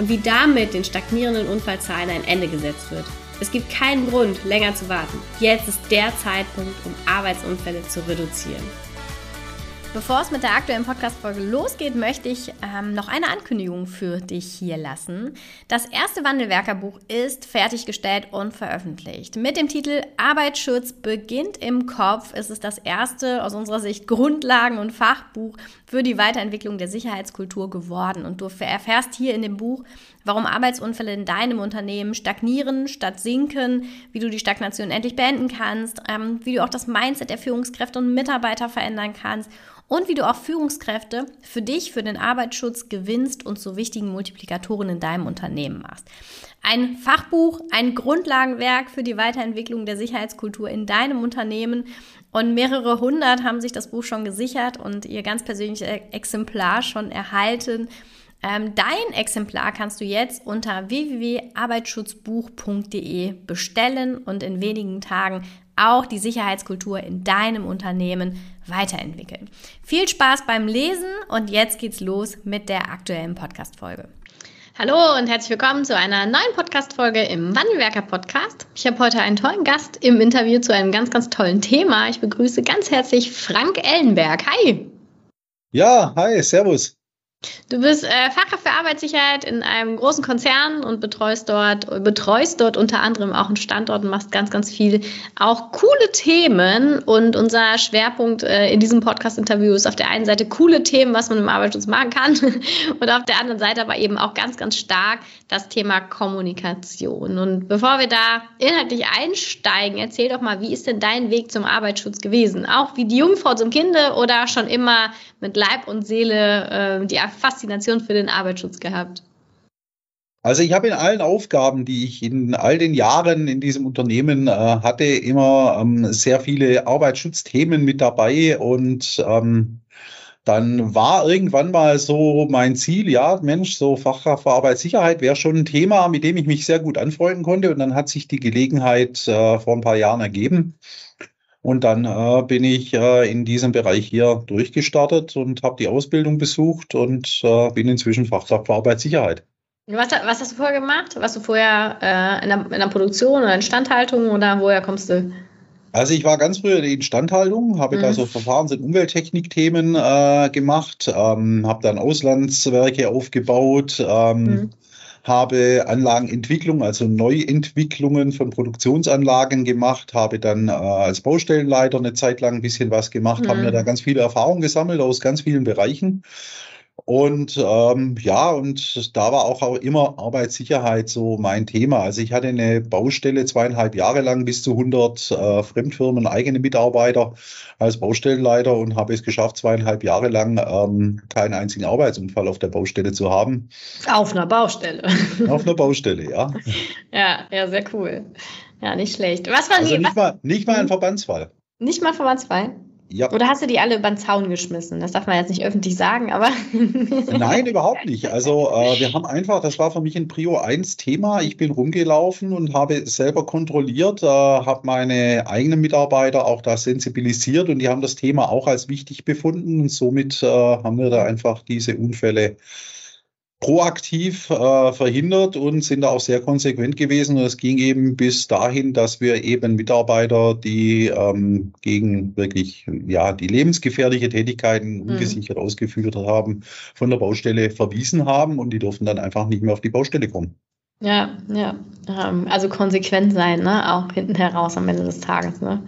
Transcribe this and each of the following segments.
und wie damit den stagnierenden Unfallzahlen ein Ende gesetzt wird. Es gibt keinen Grund, länger zu warten. Jetzt ist der Zeitpunkt, um Arbeitsunfälle zu reduzieren. Bevor es mit der aktuellen Podcast-Folge losgeht, möchte ich ähm, noch eine Ankündigung für dich hier lassen. Das erste Wandelwerkerbuch ist fertiggestellt und veröffentlicht. Mit dem Titel Arbeitsschutz beginnt im Kopf ist es das erste aus unserer Sicht Grundlagen- und Fachbuch für die Weiterentwicklung der Sicherheitskultur geworden. Und du erfährst hier in dem Buch, warum Arbeitsunfälle in deinem Unternehmen stagnieren statt sinken, wie du die Stagnation endlich beenden kannst, ähm, wie du auch das Mindset der Führungskräfte und Mitarbeiter verändern kannst und wie du auch Führungskräfte für dich, für den Arbeitsschutz gewinnst und zu wichtigen Multiplikatoren in deinem Unternehmen machst. Ein Fachbuch, ein Grundlagenwerk für die Weiterentwicklung der Sicherheitskultur in deinem Unternehmen. Und mehrere hundert haben sich das Buch schon gesichert und ihr ganz persönliches Exemplar schon erhalten. Ähm, dein Exemplar kannst du jetzt unter www.arbeitsschutzbuch.de bestellen und in wenigen Tagen auch die Sicherheitskultur in deinem Unternehmen weiterentwickeln. Viel Spaß beim Lesen und jetzt geht's los mit der aktuellen Podcast-Folge. Hallo und herzlich willkommen zu einer neuen Podcast-Folge im Wandelwerker Podcast. Ich habe heute einen tollen Gast im Interview zu einem ganz, ganz tollen Thema. Ich begrüße ganz herzlich Frank Ellenberg. Hi! Ja, hi, servus. Du bist äh, Fachkraft für Arbeitssicherheit in einem großen Konzern und betreust dort, betreust dort unter anderem auch einen Standort und machst ganz, ganz viel auch coole Themen. Und unser Schwerpunkt äh, in diesem Podcast-Interview ist auf der einen Seite coole Themen, was man im Arbeitsschutz machen kann, und auf der anderen Seite aber eben auch ganz, ganz stark das Thema Kommunikation. Und bevor wir da inhaltlich einsteigen, erzähl doch mal, wie ist denn dein Weg zum Arbeitsschutz gewesen? Auch wie die Jungfrau zum Kinde oder schon immer mit Leib und Seele äh, die Faszination für den Arbeitsschutz gehabt? Also ich habe in allen Aufgaben, die ich in all den Jahren in diesem Unternehmen äh, hatte, immer ähm, sehr viele Arbeitsschutzthemen mit dabei und ähm, dann war irgendwann mal so mein Ziel, ja, Mensch, so Fachkraft für Arbeitssicherheit wäre schon ein Thema, mit dem ich mich sehr gut anfreunden konnte. Und dann hat sich die Gelegenheit äh, vor ein paar Jahren ergeben. Und dann äh, bin ich äh, in diesem Bereich hier durchgestartet und habe die Ausbildung besucht und äh, bin inzwischen Fachkraft für Arbeitssicherheit. Was, was, hast du vorher gemacht? Warst du vorher äh, in der, in, der, Produktion oder Instandhaltung oder woher kommst du? Also ich war ganz früher in der Instandhaltung, habe mhm. da so Verfahrens- und Umwelttechnikthemen äh, gemacht, ähm, habe dann Auslandswerke aufgebaut, ähm, mhm habe Anlagenentwicklung, also Neuentwicklungen von Produktionsanlagen gemacht, habe dann äh, als Baustellenleiter eine Zeit lang ein bisschen was gemacht, mhm. habe mir da ganz viele Erfahrungen gesammelt aus ganz vielen Bereichen und ähm, ja, und da war auch, auch immer Arbeitssicherheit so mein Thema. Also ich hatte eine Baustelle zweieinhalb Jahre lang bis zu 100 äh, Fremdfirmen, eigene Mitarbeiter als Baustellenleiter und habe es geschafft, zweieinhalb Jahre lang ähm, keinen einzigen Arbeitsunfall auf der Baustelle zu haben. Auf einer Baustelle. Auf einer Baustelle, ja. ja, ja, sehr cool. Ja, nicht schlecht. Was war also die, nicht, mal, nicht mal ein hm? Verbandsfall. Nicht mal Verbandsfall? Ja. Oder hast du die alle über den Zaun geschmissen? Das darf man jetzt nicht öffentlich sagen, aber. Nein, überhaupt nicht. Also äh, wir haben einfach, das war für mich ein Prio 1 Thema. Ich bin rumgelaufen und habe selber kontrolliert, äh, habe meine eigenen Mitarbeiter auch da sensibilisiert und die haben das Thema auch als wichtig befunden. Und somit äh, haben wir da einfach diese Unfälle proaktiv äh, verhindert und sind da auch sehr konsequent gewesen. Und es ging eben bis dahin, dass wir eben Mitarbeiter, die ähm, gegen wirklich ja die lebensgefährliche Tätigkeiten mhm. ungesichert mhm. ausgeführt haben, von der Baustelle verwiesen haben und die durften dann einfach nicht mehr auf die Baustelle kommen. Ja, ja. Ähm, also konsequent sein, ne? Auch hinten heraus am Ende des Tages, ne?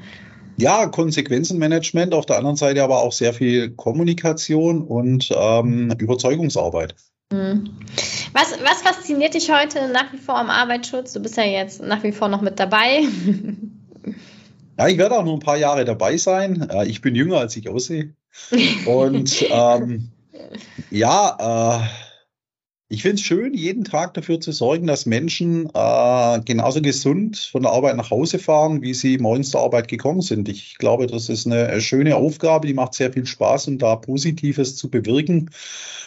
Ja, Konsequenzenmanagement, auf der anderen Seite aber auch sehr viel Kommunikation und ähm, Überzeugungsarbeit. Mhm. Was, was fasziniert dich heute nach wie vor am Arbeitsschutz? Du bist ja jetzt nach wie vor noch mit dabei. Ja, ich werde auch noch ein paar Jahre dabei sein. Äh, ich bin jünger, als ich aussehe. Und ähm, ja, äh, Ich finde es schön, jeden Tag dafür zu sorgen, dass Menschen äh, genauso gesund von der Arbeit nach Hause fahren, wie sie morgens zur Arbeit gekommen sind. Ich glaube, das ist eine schöne Aufgabe, die macht sehr viel Spaß und da Positives zu bewirken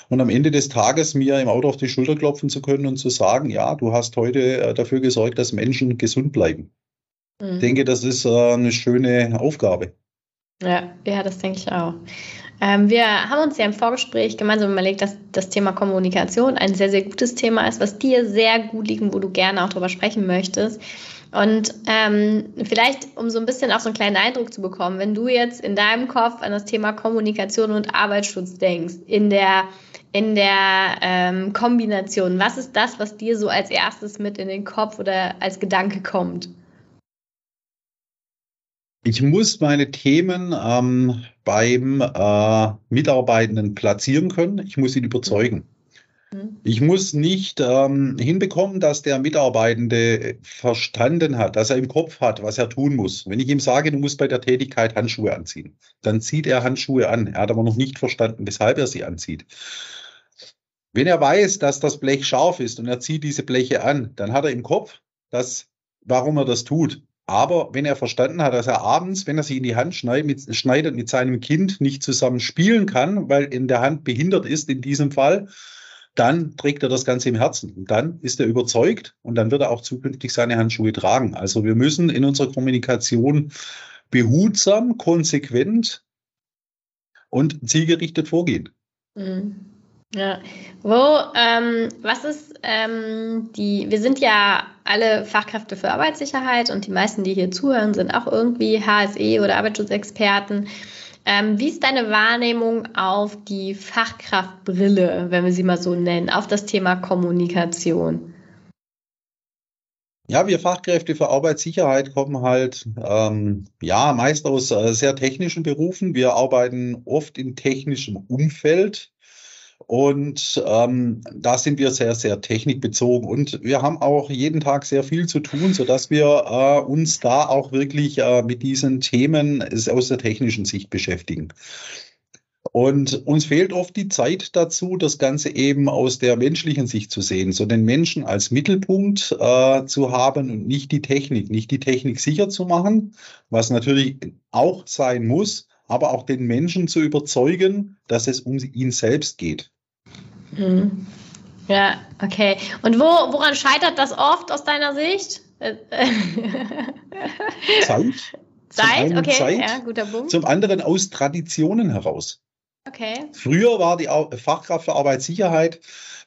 und am Ende des Tages mir im Auto auf die Schulter klopfen zu können und zu sagen, ja, du hast heute äh, dafür gesorgt, dass Menschen gesund bleiben. Mhm. Ich denke, das ist äh, eine schöne Aufgabe. Ja, ja, das denke ich auch. Ähm, wir haben uns ja im Vorgespräch gemeinsam überlegt, dass das Thema Kommunikation ein sehr, sehr gutes Thema ist, was dir sehr gut liegt wo du gerne auch darüber sprechen möchtest. Und ähm, vielleicht, um so ein bisschen auch so einen kleinen Eindruck zu bekommen, wenn du jetzt in deinem Kopf an das Thema Kommunikation und Arbeitsschutz denkst, in der, in der ähm, Kombination, was ist das, was dir so als erstes mit in den Kopf oder als Gedanke kommt? Ich muss meine Themen ähm, beim äh, Mitarbeitenden platzieren können. Ich muss ihn überzeugen. Mhm. Ich muss nicht ähm, hinbekommen, dass der Mitarbeitende verstanden hat, dass er im Kopf hat, was er tun muss. Wenn ich ihm sage, du musst bei der Tätigkeit Handschuhe anziehen, dann zieht er Handschuhe an. Er hat aber noch nicht verstanden, weshalb er sie anzieht. Wenn er weiß, dass das Blech scharf ist und er zieht diese Bleche an, dann hat er im Kopf, dass, warum er das tut. Aber wenn er verstanden hat, dass er abends, wenn er sich in die Hand schneidet mit, schneidet, mit seinem Kind nicht zusammen spielen kann, weil in der Hand behindert ist in diesem Fall, dann trägt er das Ganze im Herzen. Und dann ist er überzeugt und dann wird er auch zukünftig seine Handschuhe tragen. Also wir müssen in unserer Kommunikation behutsam, konsequent und zielgerichtet vorgehen. Mhm. Ja, wo, ähm, was ist ähm, die, wir sind ja alle Fachkräfte für Arbeitssicherheit und die meisten, die hier zuhören, sind auch irgendwie HSE oder Arbeitsschutzexperten. Ähm, wie ist deine Wahrnehmung auf die Fachkraftbrille, wenn wir sie mal so nennen, auf das Thema Kommunikation? Ja, wir Fachkräfte für Arbeitssicherheit kommen halt ähm, ja meist aus äh, sehr technischen Berufen. Wir arbeiten oft in technischem Umfeld. Und ähm, da sind wir sehr, sehr technikbezogen. Und wir haben auch jeden Tag sehr viel zu tun, sodass wir äh, uns da auch wirklich äh, mit diesen Themen aus der technischen Sicht beschäftigen. Und uns fehlt oft die Zeit dazu, das Ganze eben aus der menschlichen Sicht zu sehen, so den Menschen als Mittelpunkt äh, zu haben und nicht die Technik, nicht die Technik sicher zu machen, was natürlich auch sein muss, aber auch den Menschen zu überzeugen, dass es um ihn selbst geht. Mhm. Ja, okay. Und wo, woran scheitert das oft aus deiner Sicht? Zeit. Zeit, okay, Zeit, ja, guter Punkt. Zum anderen aus Traditionen heraus. Okay. Früher war die Fachkraft für Arbeitssicherheit,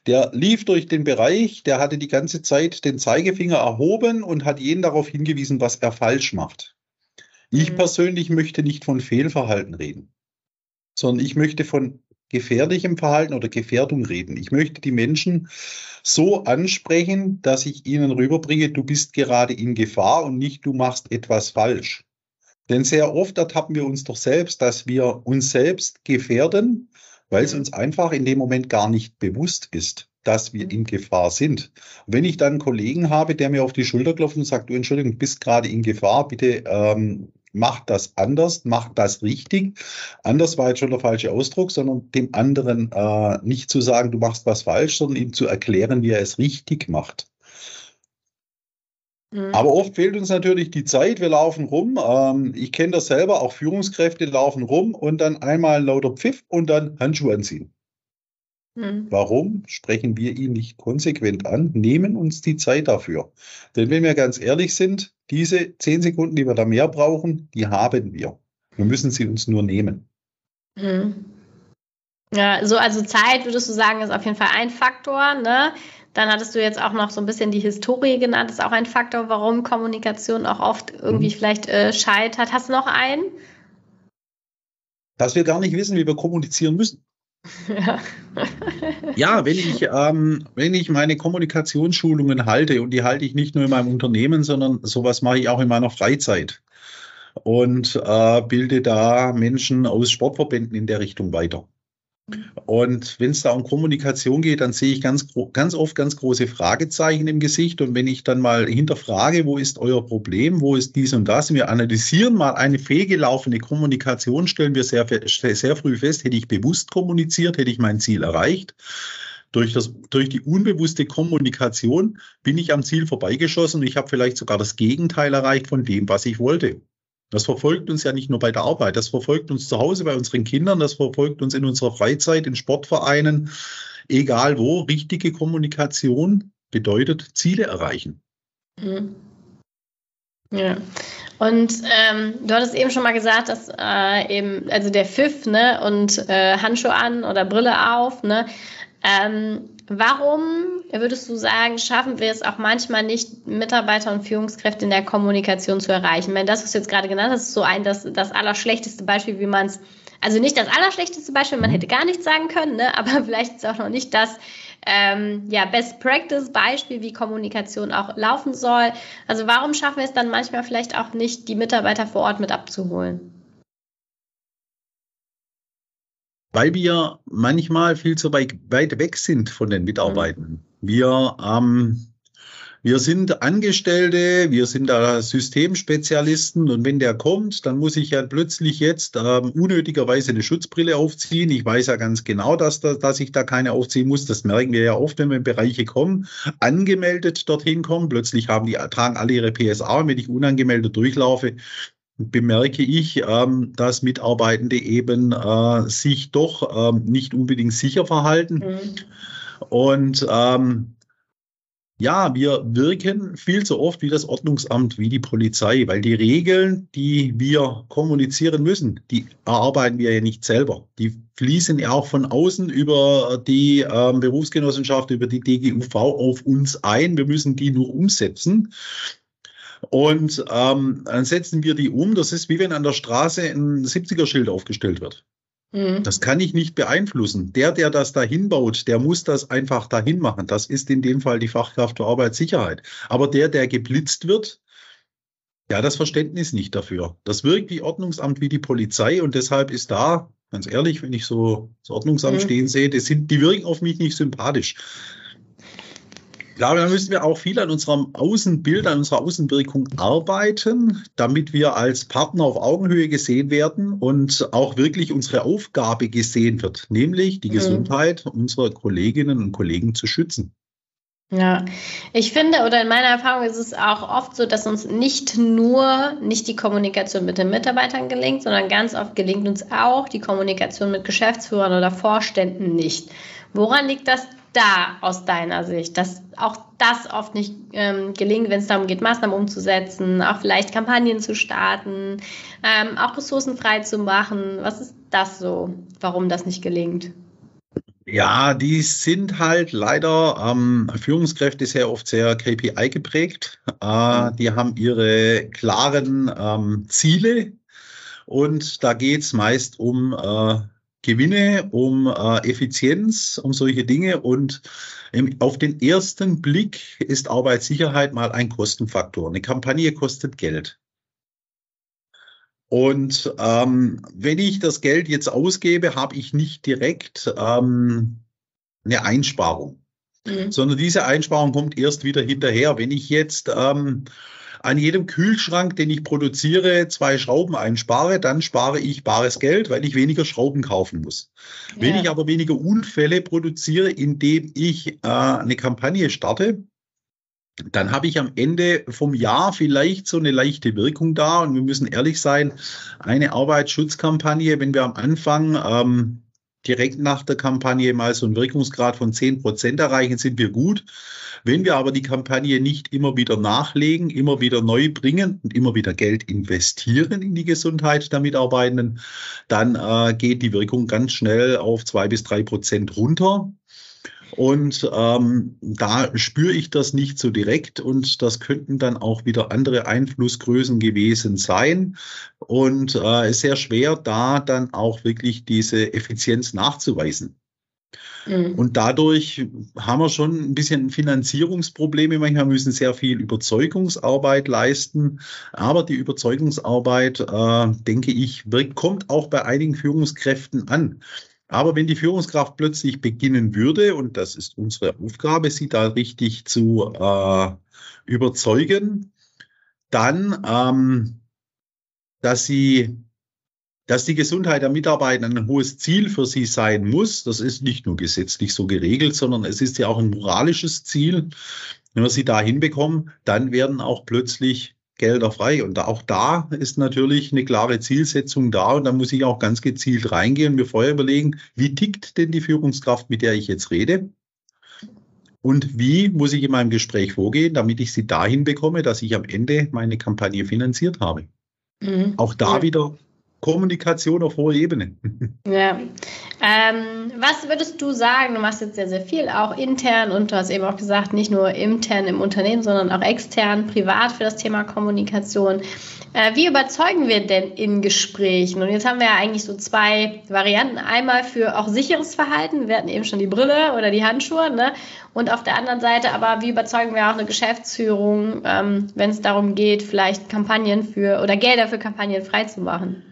der lief durch den Bereich, der hatte die ganze Zeit den Zeigefinger erhoben und hat jeden darauf hingewiesen, was er falsch macht. Ich mhm. persönlich möchte nicht von Fehlverhalten reden, sondern ich möchte von gefährlichem Verhalten oder Gefährdung reden. Ich möchte die Menschen so ansprechen, dass ich ihnen rüberbringe, du bist gerade in Gefahr und nicht du machst etwas falsch. Denn sehr oft ertappen wir uns doch selbst, dass wir uns selbst gefährden, weil es mhm. uns einfach in dem Moment gar nicht bewusst ist, dass wir in Gefahr sind. wenn ich dann einen Kollegen habe, der mir auf die Schulter klopft und sagt, du Entschuldigung, du bist gerade in Gefahr, bitte ähm, macht das anders, macht das richtig. Anders war jetzt schon der falsche Ausdruck, sondern dem anderen äh, nicht zu sagen, du machst was falsch, sondern ihm zu erklären, wie er es richtig macht. Mhm. Aber oft fehlt uns natürlich die Zeit. Wir laufen rum. Ähm, ich kenne das selber. Auch Führungskräfte laufen rum und dann einmal ein lauter Pfiff und dann Handschuhe anziehen. Mhm. Warum sprechen wir ihn nicht konsequent an, nehmen uns die Zeit dafür? Denn wenn wir ganz ehrlich sind, diese zehn Sekunden, die wir da mehr brauchen, die haben wir. Wir müssen sie uns nur nehmen. Mhm. Ja, so also Zeit würdest du sagen, ist auf jeden Fall ein Faktor. Ne? Dann hattest du jetzt auch noch so ein bisschen die Historie genannt, ist auch ein Faktor, warum Kommunikation auch oft irgendwie mhm. vielleicht äh, scheitert. Hast du noch einen? Dass wir gar nicht wissen, wie wir kommunizieren müssen. Ja, ja wenn, ich, ähm, wenn ich meine Kommunikationsschulungen halte, und die halte ich nicht nur in meinem Unternehmen, sondern sowas mache ich auch in meiner Freizeit und äh, bilde da Menschen aus Sportverbänden in der Richtung weiter. Und wenn es da um Kommunikation geht, dann sehe ich ganz, ganz oft ganz große Fragezeichen im Gesicht. Und wenn ich dann mal hinterfrage, wo ist euer Problem, wo ist dies und das, wir analysieren mal eine fehlgelaufene Kommunikation, stellen wir sehr, sehr früh fest, hätte ich bewusst kommuniziert, hätte ich mein Ziel erreicht. Durch, das, durch die unbewusste Kommunikation bin ich am Ziel vorbeigeschossen und ich habe vielleicht sogar das Gegenteil erreicht von dem, was ich wollte. Das verfolgt uns ja nicht nur bei der Arbeit, das verfolgt uns zu Hause bei unseren Kindern, das verfolgt uns in unserer Freizeit, in Sportvereinen, egal wo. Richtige Kommunikation bedeutet Ziele erreichen. Mhm. Ja. Und ähm, du hattest eben schon mal gesagt, dass äh, eben, also der Pfiff, ne, und äh, Handschuhe an oder Brille auf, ne, ähm, warum würdest du sagen, schaffen wir es auch manchmal nicht, Mitarbeiter und Führungskräfte in der Kommunikation zu erreichen? Wenn das, was du jetzt gerade genannt hast, ist so ein das, das allerschlechteste Beispiel, wie man es, also nicht das allerschlechteste Beispiel, man hätte gar nichts sagen können, ne? aber vielleicht ist auch noch nicht das ähm, ja, Best Practice Beispiel, wie Kommunikation auch laufen soll. Also warum schaffen wir es dann manchmal vielleicht auch nicht, die Mitarbeiter vor Ort mit abzuholen? Weil wir manchmal viel zu weit, weit weg sind von den Mitarbeitern. Wir, ähm, wir sind Angestellte, wir sind da Systemspezialisten und wenn der kommt, dann muss ich ja plötzlich jetzt ähm, unnötigerweise eine Schutzbrille aufziehen. Ich weiß ja ganz genau, dass, da, dass ich da keine aufziehen muss. Das merken wir ja oft, wenn wir in Bereiche kommen, angemeldet dorthin kommen. Plötzlich haben die, tragen alle ihre PSA und wenn ich unangemeldet durchlaufe, bemerke ich, ähm, dass Mitarbeitende eben äh, sich doch ähm, nicht unbedingt sicher verhalten. Mhm. Und ähm, ja, wir wirken viel zu oft wie das Ordnungsamt, wie die Polizei, weil die Regeln, die wir kommunizieren müssen, die erarbeiten wir ja nicht selber. Die fließen ja auch von außen über die äh, Berufsgenossenschaft, über die DGUV auf uns ein. Wir müssen die nur umsetzen. Und ähm, dann setzen wir die um. Das ist wie wenn an der Straße ein 70er-Schild aufgestellt wird. Mhm. Das kann ich nicht beeinflussen. Der, der das dahin baut, der muss das einfach dahin machen. Das ist in dem Fall die Fachkraft für Arbeitssicherheit. Aber der, der geblitzt wird, ja, das Verständnis nicht dafür. Das wirkt wie Ordnungsamt, wie die Polizei und deshalb ist da, ganz ehrlich, wenn ich so das Ordnungsamt mhm. stehen sehe, die, sind, die wirken auf mich nicht sympathisch glaube, da müssen wir auch viel an unserem Außenbild, an unserer Außenwirkung arbeiten, damit wir als Partner auf Augenhöhe gesehen werden und auch wirklich unsere Aufgabe gesehen wird, nämlich die mhm. Gesundheit unserer Kolleginnen und Kollegen zu schützen. Ja, ich finde, oder in meiner Erfahrung ist es auch oft so, dass uns nicht nur nicht die Kommunikation mit den Mitarbeitern gelingt, sondern ganz oft gelingt uns auch die Kommunikation mit Geschäftsführern oder Vorständen nicht. Woran liegt das da aus deiner Sicht, dass auch das oft nicht ähm, gelingt, wenn es darum geht, Maßnahmen umzusetzen, auch vielleicht Kampagnen zu starten, ähm, auch Ressourcen frei zu machen? Was ist das so, warum das nicht gelingt? Ja, die sind halt leider ähm, Führungskräfte sehr oft sehr KPI geprägt. Äh, die haben ihre klaren ähm, Ziele und da geht es meist um äh, Gewinne, um äh, Effizienz, um solche Dinge. Und im, auf den ersten Blick ist Arbeitssicherheit mal ein Kostenfaktor. Eine Kampagne kostet Geld. Und ähm, wenn ich das Geld jetzt ausgebe, habe ich nicht direkt ähm, eine Einsparung, mhm. sondern diese Einsparung kommt erst wieder hinterher. Wenn ich jetzt ähm, an jedem Kühlschrank, den ich produziere, zwei Schrauben einspare, dann spare ich bares Geld, weil ich weniger Schrauben kaufen muss. Ja. Wenn ich aber weniger Unfälle produziere, indem ich äh, eine Kampagne starte, dann habe ich am Ende vom Jahr vielleicht so eine leichte Wirkung da. Und wir müssen ehrlich sein, eine Arbeitsschutzkampagne, wenn wir am Anfang ähm, direkt nach der Kampagne mal so einen Wirkungsgrad von 10 Prozent erreichen, sind wir gut. Wenn wir aber die Kampagne nicht immer wieder nachlegen, immer wieder neu bringen und immer wieder Geld investieren in die Gesundheit der Mitarbeitenden, dann äh, geht die Wirkung ganz schnell auf zwei bis drei Prozent runter. Und ähm, da spüre ich das nicht so direkt und das könnten dann auch wieder andere Einflussgrößen gewesen sein. Und äh, ist sehr schwer, da dann auch wirklich diese Effizienz nachzuweisen. Mhm. Und dadurch haben wir schon ein bisschen Finanzierungsprobleme. Manchmal müssen sehr viel Überzeugungsarbeit leisten. Aber die Überzeugungsarbeit, äh, denke ich, kommt auch bei einigen Führungskräften an. Aber wenn die Führungskraft plötzlich beginnen würde, und das ist unsere Aufgabe, sie da richtig zu äh, überzeugen, dann, ähm, dass sie dass die Gesundheit der Mitarbeiter ein hohes Ziel für sie sein muss, das ist nicht nur gesetzlich so geregelt, sondern es ist ja auch ein moralisches Ziel. Wenn wir sie da hinbekommen, dann werden auch plötzlich Gelder frei. Und auch da ist natürlich eine klare Zielsetzung da. Und da muss ich auch ganz gezielt reingehen und mir vorher überlegen, wie tickt denn die Führungskraft, mit der ich jetzt rede? Und wie muss ich in meinem Gespräch vorgehen, damit ich sie dahin bekomme, dass ich am Ende meine Kampagne finanziert habe? Mhm. Auch da ja. wieder Kommunikation auf hoher Ebene. Ja. Ähm, was würdest du sagen? Du machst jetzt sehr, sehr viel, auch intern und du hast eben auch gesagt, nicht nur intern im Unternehmen, sondern auch extern, privat für das Thema Kommunikation. Äh, wie überzeugen wir denn in Gesprächen? Und jetzt haben wir ja eigentlich so zwei Varianten. Einmal für auch sicheres Verhalten. Wir hatten eben schon die Brille oder die Handschuhe. Ne? Und auf der anderen Seite aber, wie überzeugen wir auch eine Geschäftsführung, ähm, wenn es darum geht, vielleicht Kampagnen für oder Gelder für Kampagnen freizumachen?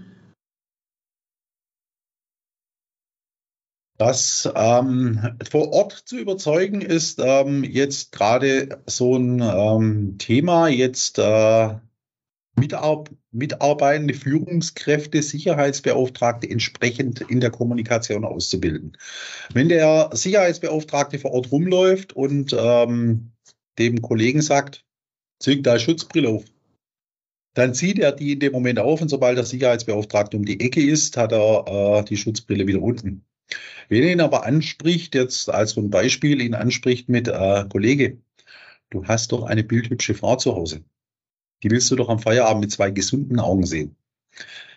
Das ähm, vor Ort zu überzeugen ist ähm, jetzt gerade so ein ähm, Thema, jetzt äh, Mitarb mitarbeitende Führungskräfte, Sicherheitsbeauftragte entsprechend in der Kommunikation auszubilden. Wenn der Sicherheitsbeauftragte vor Ort rumläuft und ähm, dem Kollegen sagt, züg da Schutzbrille auf, dann zieht er die in dem Moment auf und sobald der Sicherheitsbeauftragte um die Ecke ist, hat er äh, die Schutzbrille wieder unten. Wenn ihn aber anspricht, jetzt als so ein Beispiel, ihn anspricht mit, äh, Kollege, du hast doch eine bildhübsche Frau zu Hause. Die willst du doch am Feierabend mit zwei gesunden Augen sehen.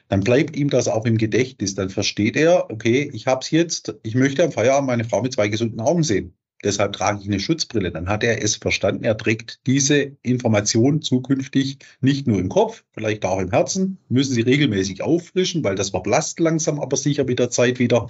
Dann bleibt ihm das auch im Gedächtnis. Dann versteht er, okay, ich hab's jetzt, ich möchte am Feierabend meine Frau mit zwei gesunden Augen sehen. Deshalb trage ich eine Schutzbrille. Dann hat er es verstanden. Er trägt diese Information zukünftig nicht nur im Kopf, vielleicht auch im Herzen. Müssen Sie regelmäßig auffrischen, weil das verblasst langsam, aber sicher mit der Zeit wieder.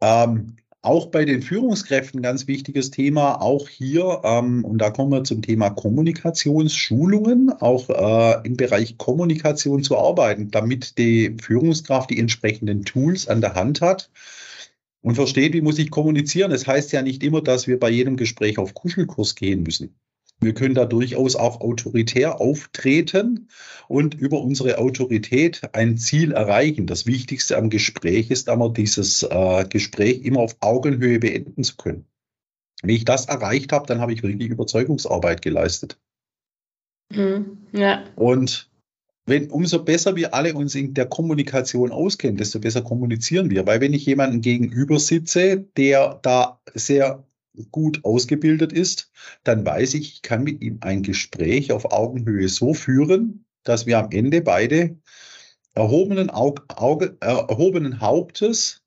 Ähm, auch bei den Führungskräften ganz wichtiges Thema, auch hier, ähm, und da kommen wir zum Thema Kommunikationsschulungen, auch äh, im Bereich Kommunikation zu arbeiten, damit die Führungskraft die entsprechenden Tools an der Hand hat und versteht, wie muss ich kommunizieren. Es das heißt ja nicht immer, dass wir bei jedem Gespräch auf Kuschelkurs gehen müssen. Wir können da durchaus auch autoritär auftreten und über unsere Autorität ein Ziel erreichen. Das Wichtigste am Gespräch ist aber, dieses äh, Gespräch immer auf Augenhöhe beenden zu können. Wenn ich das erreicht habe, dann habe ich wirklich Überzeugungsarbeit geleistet. Mhm, ja. Und wenn, umso besser wir alle uns in der Kommunikation auskennen, desto besser kommunizieren wir. Weil wenn ich jemanden gegenüber sitze, der da sehr gut ausgebildet ist, dann weiß ich, ich kann mit ihm ein Gespräch auf Augenhöhe so führen, dass wir am Ende beide erhobenen, Auge, Auge, erhobenen Hauptes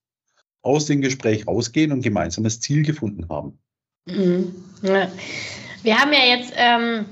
aus dem Gespräch rausgehen und gemeinsames Ziel gefunden haben. Mhm. Ja. Wir haben ja jetzt ähm,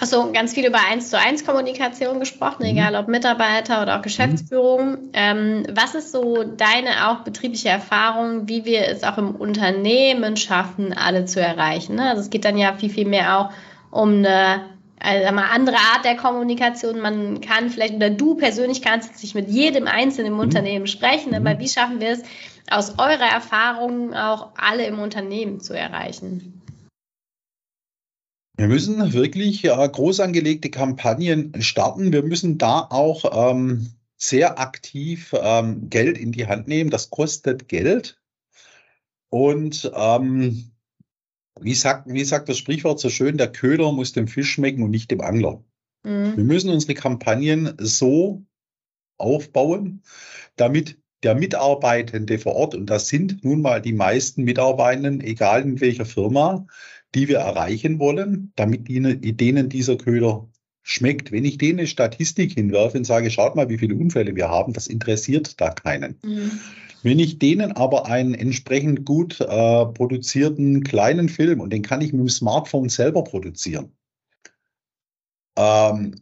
hast du ganz viel über 1 zu 1 Kommunikation gesprochen, mhm. egal ob Mitarbeiter oder auch Geschäftsführung. Mhm. Ähm, was ist so deine auch betriebliche Erfahrung, wie wir es auch im Unternehmen schaffen, alle zu erreichen? Ne? Also es geht dann ja viel, viel mehr auch um eine also eine andere Art der Kommunikation. Man kann vielleicht, oder du persönlich kannst nicht mit jedem Einzelnen im mhm. Unternehmen sprechen, aber mhm. wie schaffen wir es, aus eurer Erfahrung auch alle im Unternehmen zu erreichen? Wir müssen wirklich äh, groß angelegte Kampagnen starten. Wir müssen da auch ähm, sehr aktiv ähm, Geld in die Hand nehmen. Das kostet Geld. Und ähm, wie, sagt, wie sagt das Sprichwort so schön, der Köder muss dem Fisch schmecken und nicht dem Angler. Mhm. Wir müssen unsere Kampagnen so aufbauen, damit der Mitarbeitende vor Ort, und das sind nun mal die meisten Mitarbeitenden, egal in welcher Firma, die wir erreichen wollen, damit denen dieser Köder schmeckt. Wenn ich denen eine Statistik hinwerfe und sage, schaut mal, wie viele Unfälle wir haben, das interessiert da keinen. Mhm. Wenn ich denen aber einen entsprechend gut äh, produzierten kleinen Film, und den kann ich mit dem Smartphone selber produzieren, ähm,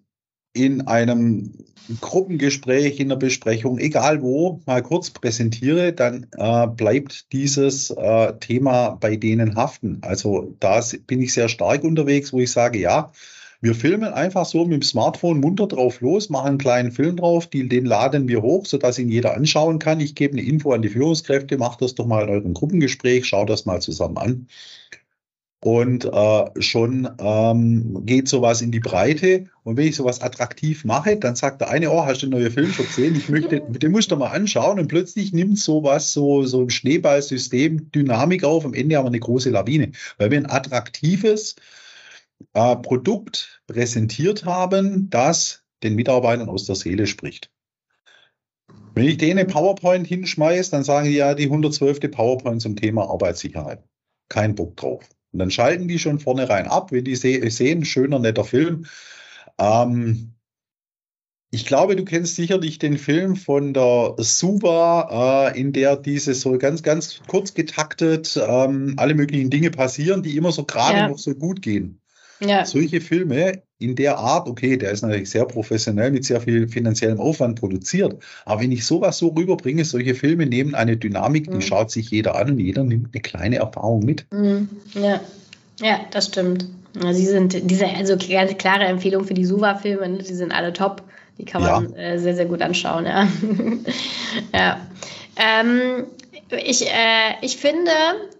in einem Gruppengespräch, in der Besprechung, egal wo, mal kurz präsentiere, dann äh, bleibt dieses äh, Thema bei denen haften. Also da bin ich sehr stark unterwegs, wo ich sage, ja, wir filmen einfach so mit dem Smartphone munter drauf los, machen einen kleinen Film drauf, die, den laden wir hoch, sodass ihn jeder anschauen kann. Ich gebe eine Info an die Führungskräfte, macht das doch mal in eurem Gruppengespräch, schaut das mal zusammen an. Und äh, schon ähm, geht sowas in die Breite. Und wenn ich sowas attraktiv mache, dann sagt der eine, oh, hast du einen neuen Film schon gesehen? Ich möchte, den musst du mal anschauen. Und plötzlich nimmt sowas so, so ein Schneeballsystem Dynamik auf. Am Ende haben wir eine große Lawine, weil wir ein attraktives äh, Produkt präsentiert haben, das den Mitarbeitern aus der Seele spricht. Wenn ich denen eine PowerPoint hinschmeiße, dann sagen die ja die 112. PowerPoint zum Thema Arbeitssicherheit. Kein Bock drauf. Und dann schalten die schon vornherein ab, wenn die se sehen, schöner, netter Film. Ähm, ich glaube, du kennst sicherlich den Film von der Suba, äh, in der diese so ganz, ganz kurz getaktet ähm, alle möglichen Dinge passieren, die immer so gerade ja. noch so gut gehen. Ja. Solche Filme in der Art, okay, der ist natürlich sehr professionell mit sehr viel finanziellem Aufwand produziert. Aber wenn ich sowas so rüberbringe, solche Filme nehmen eine Dynamik, mhm. die schaut sich jeder an und jeder nimmt eine kleine Erfahrung mit. Mhm. Ja. ja, das stimmt. Sie sind diese also ganz klare Empfehlung für die Suva-Filme, ne? die sind alle top. Die kann man ja. äh, sehr, sehr gut anschauen, ja. ja. Ähm, ich, äh, ich finde,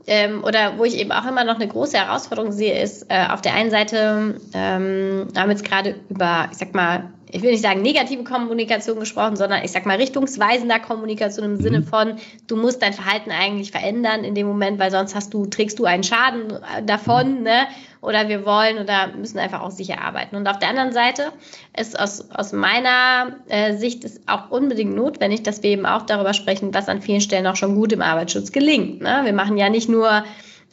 ähm, oder wo ich eben auch immer noch eine große Herausforderung sehe, ist äh, auf der einen Seite, ähm, haben wir jetzt gerade über, ich sag mal, ich will nicht sagen negative Kommunikation gesprochen, sondern ich sag mal richtungsweisender Kommunikation im mhm. Sinne von, du musst dein Verhalten eigentlich verändern in dem Moment, weil sonst hast du, trägst du einen Schaden äh, davon, mhm. ne? Oder wir wollen oder müssen einfach auch sicher arbeiten. Und auf der anderen Seite ist aus, aus meiner äh, Sicht ist auch unbedingt notwendig, dass wir eben auch darüber sprechen, was an vielen Stellen auch schon gut im Arbeitsschutz gelingt. Ne? Wir machen ja nicht nur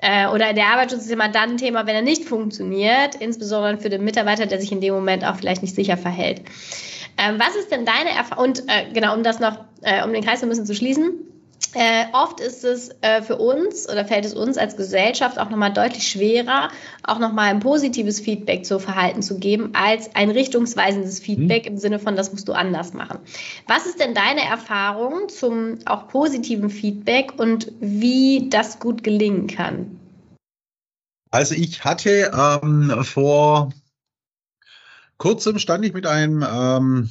äh, oder der Arbeitsschutz ist immer dann ein Thema, wenn er nicht funktioniert, insbesondere für den Mitarbeiter, der sich in dem Moment auch vielleicht nicht sicher verhält. Ähm, was ist denn deine Erfahrung? Und äh, genau, um das noch, äh, um den Kreis ein bisschen zu schließen, äh, oft ist es äh, für uns oder fällt es uns als Gesellschaft auch nochmal deutlich schwerer, auch nochmal ein positives Feedback zu Verhalten zu geben, als ein richtungsweisendes Feedback mhm. im Sinne von, das musst du anders machen. Was ist denn deine Erfahrung zum auch positiven Feedback und wie das gut gelingen kann? Also ich hatte ähm, vor kurzem stand ich mit einem ähm,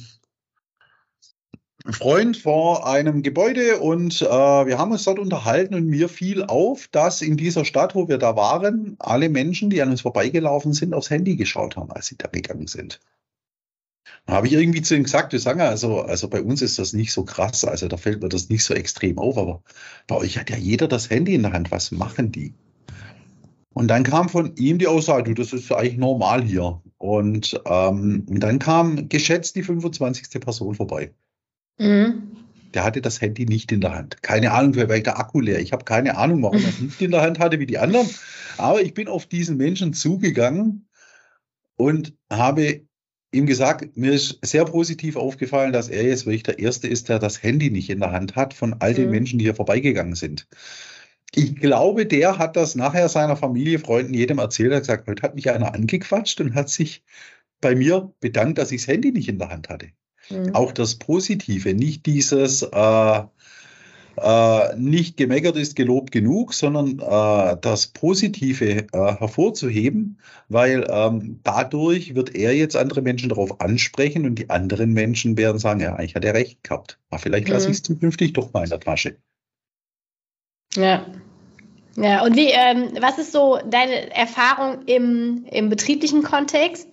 Freund vor einem Gebäude und äh, wir haben uns dort unterhalten und mir fiel auf, dass in dieser Stadt, wo wir da waren, alle Menschen, die an uns vorbeigelaufen sind, aufs Handy geschaut haben, als sie da gegangen sind. Da habe ich irgendwie zu ihm gesagt, wir sagen also, also bei uns ist das nicht so krass, also da fällt mir das nicht so extrem auf, aber bei euch hat ja jeder das Handy in der Hand, was machen die? Und dann kam von ihm die Aussage, du, das ist eigentlich normal hier. Und ähm, dann kam geschätzt die 25. Person vorbei. Mhm. Der hatte das Handy nicht in der Hand. Keine Ahnung, vielleicht der Akku leer. Ich habe keine Ahnung, warum er es nicht in der Hand hatte wie die anderen. Aber ich bin auf diesen Menschen zugegangen und habe ihm gesagt, mir ist sehr positiv aufgefallen, dass er jetzt wirklich der Erste ist, der das Handy nicht in der Hand hat von all den mhm. Menschen, die hier vorbeigegangen sind. Ich glaube, der hat das nachher seiner Familie, Freunden, jedem erzählt. Er hat gesagt, heute hat mich einer angequatscht und hat sich bei mir bedankt, dass ich das Handy nicht in der Hand hatte. Mhm. Auch das Positive, nicht dieses äh, äh, nicht gemeckert ist gelobt genug, sondern äh, das Positive äh, hervorzuheben, weil ähm, dadurch wird er jetzt andere Menschen darauf ansprechen und die anderen Menschen werden sagen, ja, ich hatte recht gehabt. Aber vielleicht mhm. lasse ich es zukünftig doch mal in der Tasche. Ja. Ja, und wie, ähm, was ist so deine Erfahrung im, im betrieblichen Kontext?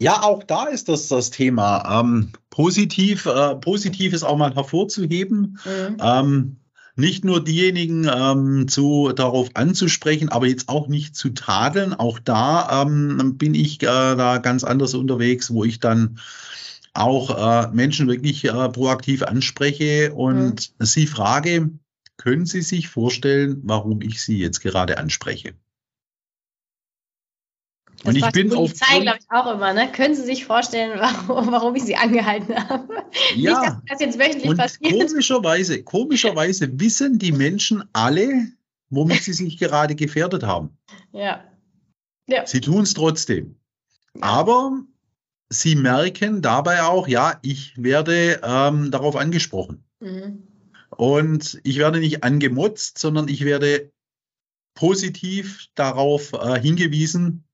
Ja, auch da ist das das Thema. Ähm, positiv, äh, positiv ist auch mal hervorzuheben. Mhm. Ähm, nicht nur diejenigen ähm, zu, darauf anzusprechen, aber jetzt auch nicht zu tadeln. Auch da ähm, bin ich äh, da ganz anders unterwegs, wo ich dann auch äh, Menschen wirklich äh, proaktiv anspreche und mhm. sie frage, können Sie sich vorstellen, warum ich Sie jetzt gerade anspreche? Das und ich bin die Polizei, glaube ich, auch immer. Ne? Können Sie sich vorstellen, warum, warum ich Sie angehalten habe? Ja. Nicht, dass das jetzt wöchentlich und passiert. Komischerweise, komischerweise wissen die Menschen alle, womit sie sich gerade gefährdet haben. Ja. ja. Sie tun es trotzdem. Aber sie merken dabei auch, ja, ich werde ähm, darauf angesprochen. Mhm. Und ich werde nicht angemotzt, sondern ich werde positiv darauf äh, hingewiesen,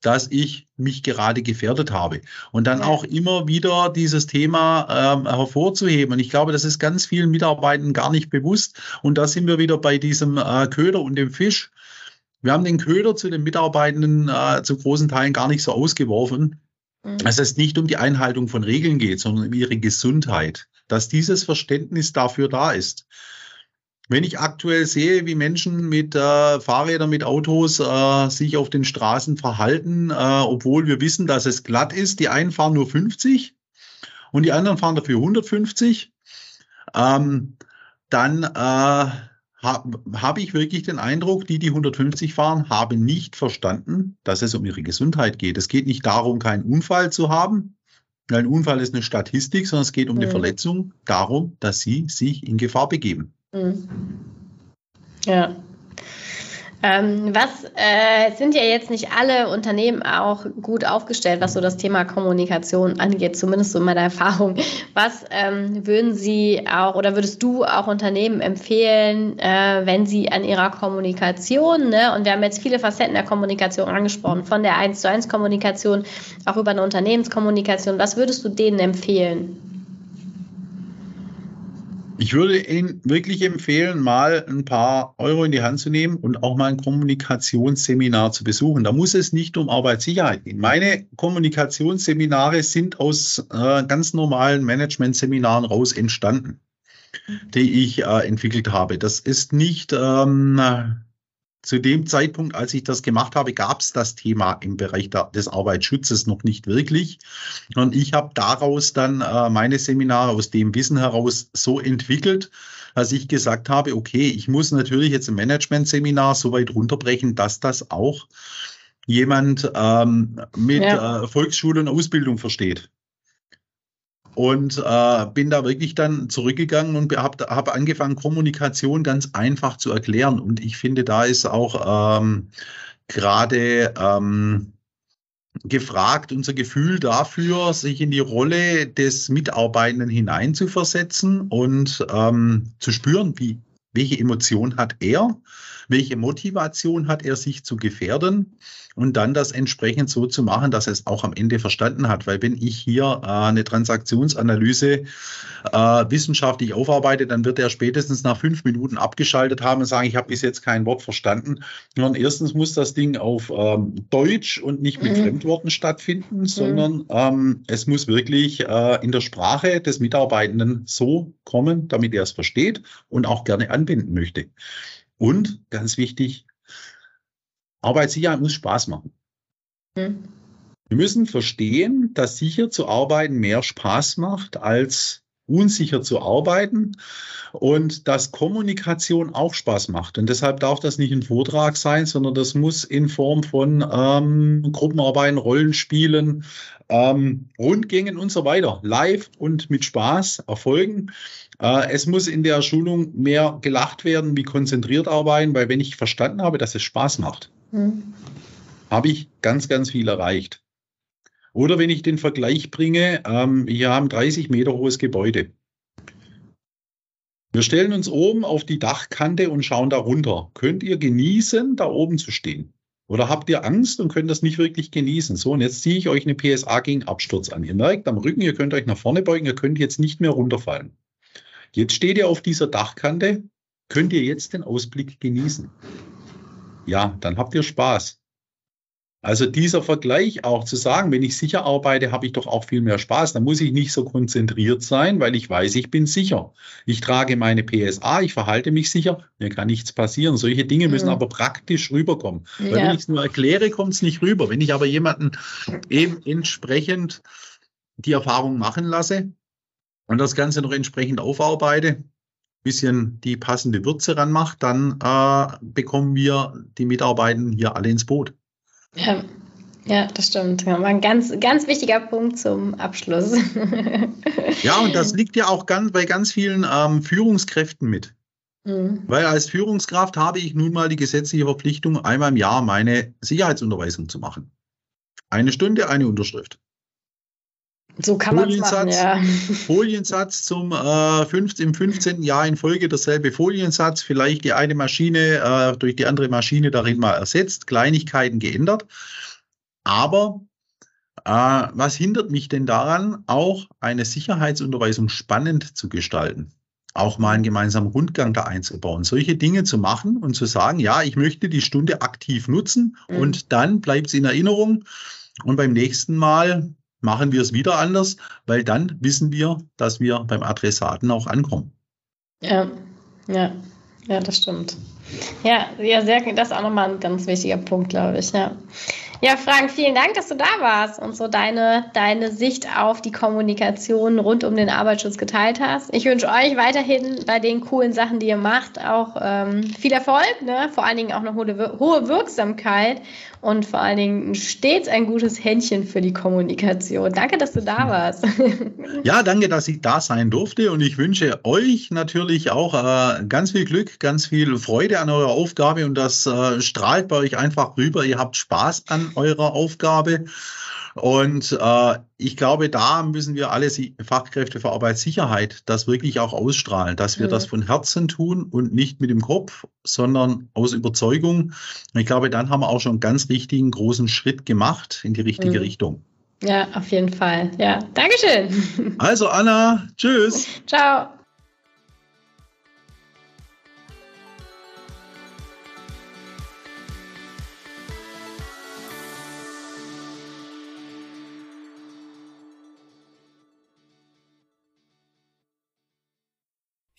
dass ich mich gerade gefährdet habe. Und dann auch immer wieder dieses Thema ähm, hervorzuheben. Und ich glaube, das ist ganz vielen Mitarbeitern gar nicht bewusst. Und da sind wir wieder bei diesem äh, Köder und dem Fisch. Wir haben den Köder zu den Mitarbeitenden äh, zu großen Teilen gar nicht so ausgeworfen, mhm. dass es nicht um die Einhaltung von Regeln geht, sondern um ihre Gesundheit. Dass dieses Verständnis dafür da ist. Wenn ich aktuell sehe, wie Menschen mit äh, Fahrrädern, mit Autos äh, sich auf den Straßen verhalten, äh, obwohl wir wissen, dass es glatt ist, die einen fahren nur 50 und die anderen fahren dafür 150, ähm, dann äh, habe hab ich wirklich den Eindruck, die, die 150 fahren, haben nicht verstanden, dass es um ihre Gesundheit geht. Es geht nicht darum, keinen Unfall zu haben. Ein Unfall ist eine Statistik, sondern es geht um mhm. die Verletzung, darum, dass sie sich in Gefahr begeben. Mhm. Ja. Ähm, was äh, sind ja jetzt nicht alle Unternehmen auch gut aufgestellt, was so das Thema Kommunikation angeht, zumindest so in meiner Erfahrung. Was ähm, würden Sie auch oder würdest du auch Unternehmen empfehlen, äh, wenn sie an ihrer Kommunikation, ne, und wir haben jetzt viele Facetten der Kommunikation angesprochen, von der 1 zu 1 Kommunikation, auch über eine Unternehmenskommunikation, was würdest du denen empfehlen? Ich würde Ihnen wirklich empfehlen, mal ein paar Euro in die Hand zu nehmen und auch mal ein Kommunikationsseminar zu besuchen. Da muss es nicht um Arbeitssicherheit gehen. Meine Kommunikationsseminare sind aus äh, ganz normalen Managementseminaren raus entstanden, die ich äh, entwickelt habe. Das ist nicht ähm, zu dem Zeitpunkt, als ich das gemacht habe, gab es das Thema im Bereich der, des Arbeitsschutzes noch nicht wirklich. Und ich habe daraus dann äh, meine Seminare aus dem Wissen heraus so entwickelt, dass ich gesagt habe, okay, ich muss natürlich jetzt ein Management-Seminar so weit runterbrechen, dass das auch jemand ähm, mit ja. äh, Volksschule und Ausbildung versteht und äh, bin da wirklich dann zurückgegangen und habe hab angefangen, Kommunikation ganz einfach zu erklären. Und ich finde, da ist auch ähm, gerade ähm, gefragt, unser Gefühl dafür, sich in die Rolle des Mitarbeitenden hineinzuversetzen und ähm, zu spüren, wie, welche Emotion hat er, welche Motivation hat er, sich zu gefährden und dann das entsprechend so zu machen, dass er es auch am Ende verstanden hat. Weil wenn ich hier äh, eine Transaktionsanalyse äh, wissenschaftlich aufarbeite, dann wird er spätestens nach fünf Minuten abgeschaltet haben und sagen, ich habe bis jetzt kein Wort verstanden. Und erstens muss das Ding auf ähm, Deutsch und nicht mit mhm. Fremdworten stattfinden, mhm. sondern ähm, es muss wirklich äh, in der Sprache des Mitarbeitenden so kommen, damit er es versteht und auch gerne anbinden möchte. Und ganz wichtig, Arbeitssicherheit muss Spaß machen. Mhm. Wir müssen verstehen, dass sicher zu arbeiten mehr Spaß macht als unsicher zu arbeiten und dass Kommunikation auch Spaß macht. Und deshalb darf das nicht ein Vortrag sein, sondern das muss in Form von ähm, Gruppenarbeiten, Rollenspielen, ähm, Rundgängen und so weiter, live und mit Spaß erfolgen. Äh, es muss in der Schulung mehr gelacht werden, wie konzentriert arbeiten, weil wenn ich verstanden habe, dass es Spaß macht, hm. habe ich ganz, ganz viel erreicht. Oder wenn ich den Vergleich bringe, ähm, wir haben 30 Meter hohes Gebäude. Wir stellen uns oben auf die Dachkante und schauen da runter. Könnt ihr genießen, da oben zu stehen? Oder habt ihr Angst und könnt das nicht wirklich genießen? So, und jetzt ziehe ich euch eine PSA gegen Absturz an. Ihr merkt am Rücken, ihr könnt euch nach vorne beugen, ihr könnt jetzt nicht mehr runterfallen. Jetzt steht ihr auf dieser Dachkante. Könnt ihr jetzt den Ausblick genießen? Ja, dann habt ihr Spaß. Also dieser Vergleich auch zu sagen, wenn ich sicher arbeite, habe ich doch auch viel mehr Spaß. Da muss ich nicht so konzentriert sein, weil ich weiß, ich bin sicher. Ich trage meine PSA, ich verhalte mich sicher, mir kann nichts passieren. Solche Dinge müssen mhm. aber praktisch rüberkommen. Ja. Weil wenn ich es nur erkläre, kommt es nicht rüber. Wenn ich aber jemanden eben entsprechend die Erfahrung machen lasse und das Ganze noch entsprechend aufarbeite, bisschen die passende Würze ranmacht, dann äh, bekommen wir die Mitarbeitenden hier alle ins Boot. Ja, ja, das stimmt. Ja, ein ganz, ganz wichtiger Punkt zum Abschluss. ja, und das liegt ja auch ganz, bei ganz vielen ähm, Führungskräften mit. Mhm. Weil als Führungskraft habe ich nun mal die gesetzliche Verpflichtung, einmal im Jahr meine Sicherheitsunterweisung zu machen. Eine Stunde, eine Unterschrift. So kann man es machen, ja. Foliensatz zum äh, 15, im 15. Jahr in Folge derselbe Foliensatz, vielleicht die eine Maschine äh, durch die andere Maschine darin mal ersetzt, Kleinigkeiten geändert. Aber äh, was hindert mich denn daran, auch eine Sicherheitsunterweisung spannend zu gestalten? auch mal einen gemeinsamen Rundgang da einzubauen. Solche Dinge zu machen und zu sagen, ja, ich möchte die Stunde aktiv nutzen mhm. und dann bleibt es in Erinnerung. Und beim nächsten Mal machen wir es wieder anders, weil dann wissen wir, dass wir beim Adressaten auch ankommen. Ja, ja, ja, das stimmt. Ja, ja, sehr, das ist auch nochmal ein ganz wichtiger Punkt, glaube ich, ja. Ja, Frank, vielen Dank, dass du da warst und so deine, deine Sicht auf die Kommunikation rund um den Arbeitsschutz geteilt hast. Ich wünsche euch weiterhin bei den coolen Sachen, die ihr macht, auch ähm, viel Erfolg, ne? vor allen Dingen auch eine hohe, hohe Wirksamkeit und vor allen Dingen stets ein gutes Händchen für die Kommunikation. Danke, dass du da warst. Ja, danke, dass ich da sein durfte und ich wünsche euch natürlich auch äh, ganz viel Glück, ganz viel Freude an eurer Aufgabe und das äh, strahlt bei euch einfach rüber. Ihr habt Spaß an eurer Aufgabe. Und äh, ich glaube, da müssen wir alle Fachkräfte für Arbeitssicherheit das wirklich auch ausstrahlen, dass wir mhm. das von Herzen tun und nicht mit dem Kopf, sondern aus Überzeugung. Und ich glaube, dann haben wir auch schon einen ganz richtigen großen Schritt gemacht in die richtige mhm. Richtung. Ja, auf jeden Fall. Ja, Dankeschön. Also Anna, tschüss. Ciao.